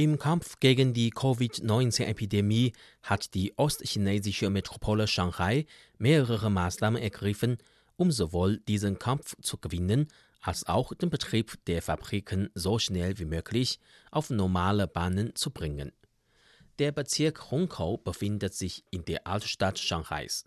Im Kampf gegen die Covid-19-Epidemie hat die ostchinesische Metropole Shanghai mehrere Maßnahmen ergriffen, um sowohl diesen Kampf zu gewinnen, als auch den Betrieb der Fabriken so schnell wie möglich auf normale Bahnen zu bringen. Der Bezirk Hongkou befindet sich in der Altstadt Shanghais.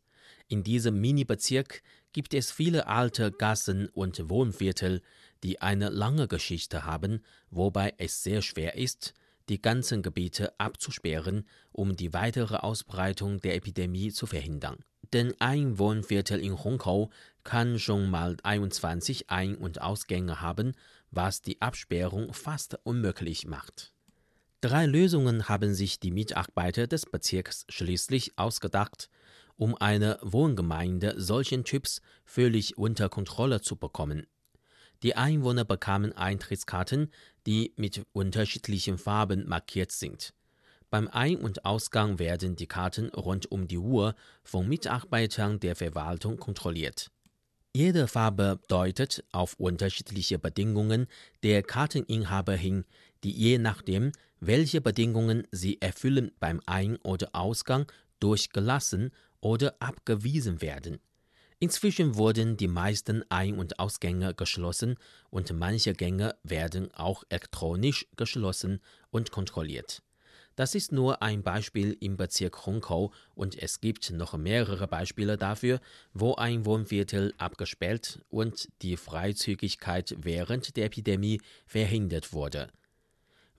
In diesem Mini-Bezirk gibt es viele alte Gassen und Wohnviertel, die eine lange Geschichte haben, wobei es sehr schwer ist, die ganzen Gebiete abzusperren, um die weitere Ausbreitung der Epidemie zu verhindern. Denn ein Wohnviertel in Hongkou kann schon mal 21 Ein- und Ausgänge haben, was die Absperrung fast unmöglich macht. Drei Lösungen haben sich die Mitarbeiter des Bezirks schließlich ausgedacht, um eine Wohngemeinde solchen Typs völlig unter Kontrolle zu bekommen. Die Einwohner bekamen Eintrittskarten, die mit unterschiedlichen Farben markiert sind. Beim Ein- und Ausgang werden die Karten rund um die Uhr von Mitarbeitern der Verwaltung kontrolliert. Jede Farbe deutet auf unterschiedliche Bedingungen der Karteninhaber hin, die je nachdem, welche Bedingungen sie erfüllen, beim Ein- oder Ausgang durchgelassen oder abgewiesen werden. Inzwischen wurden die meisten Ein- und Ausgänge geschlossen und manche Gänge werden auch elektronisch geschlossen und kontrolliert. Das ist nur ein Beispiel im Bezirk Hongkou und es gibt noch mehrere Beispiele dafür, wo ein Wohnviertel abgesperrt und die Freizügigkeit während der Epidemie verhindert wurde.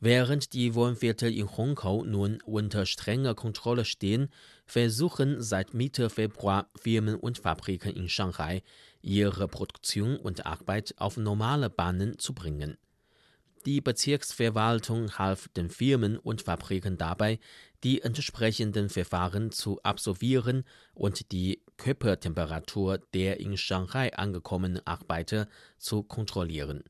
Während die Wohnviertel in Hongkou nun unter strenger Kontrolle stehen, versuchen seit Mitte Februar Firmen und Fabriken in Shanghai, ihre Produktion und Arbeit auf normale Bahnen zu bringen. Die Bezirksverwaltung half den Firmen und Fabriken dabei, die entsprechenden Verfahren zu absolvieren und die Körpertemperatur der in Shanghai angekommenen Arbeiter zu kontrollieren.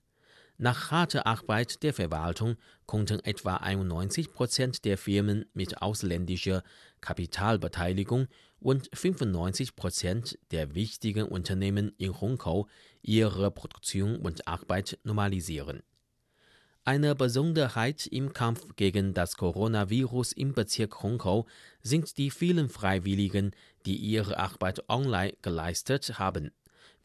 Nach harter Arbeit der Verwaltung konnten etwa 91 Prozent der Firmen mit ausländischer Kapitalbeteiligung und 95 Prozent der wichtigen Unternehmen in Hongkong ihre Produktion und Arbeit normalisieren. Eine Besonderheit im Kampf gegen das Coronavirus im Bezirk Hongkong sind die vielen Freiwilligen, die ihre Arbeit online geleistet haben.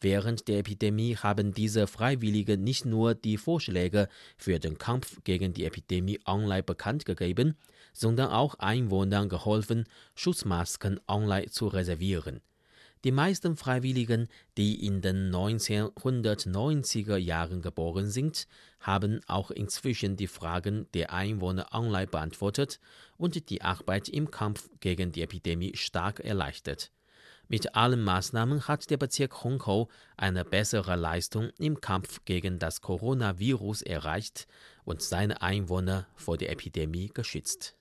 Während der Epidemie haben diese Freiwilligen nicht nur die Vorschläge für den Kampf gegen die Epidemie online bekannt gegeben, sondern auch Einwohnern geholfen, Schutzmasken online zu reservieren. Die meisten Freiwilligen, die in den 1990er Jahren geboren sind, haben auch inzwischen die Fragen der Einwohner online beantwortet und die Arbeit im Kampf gegen die Epidemie stark erleichtert. Mit allen Maßnahmen hat der Bezirk Hongkou eine bessere Leistung im Kampf gegen das Coronavirus erreicht und seine Einwohner vor der Epidemie geschützt.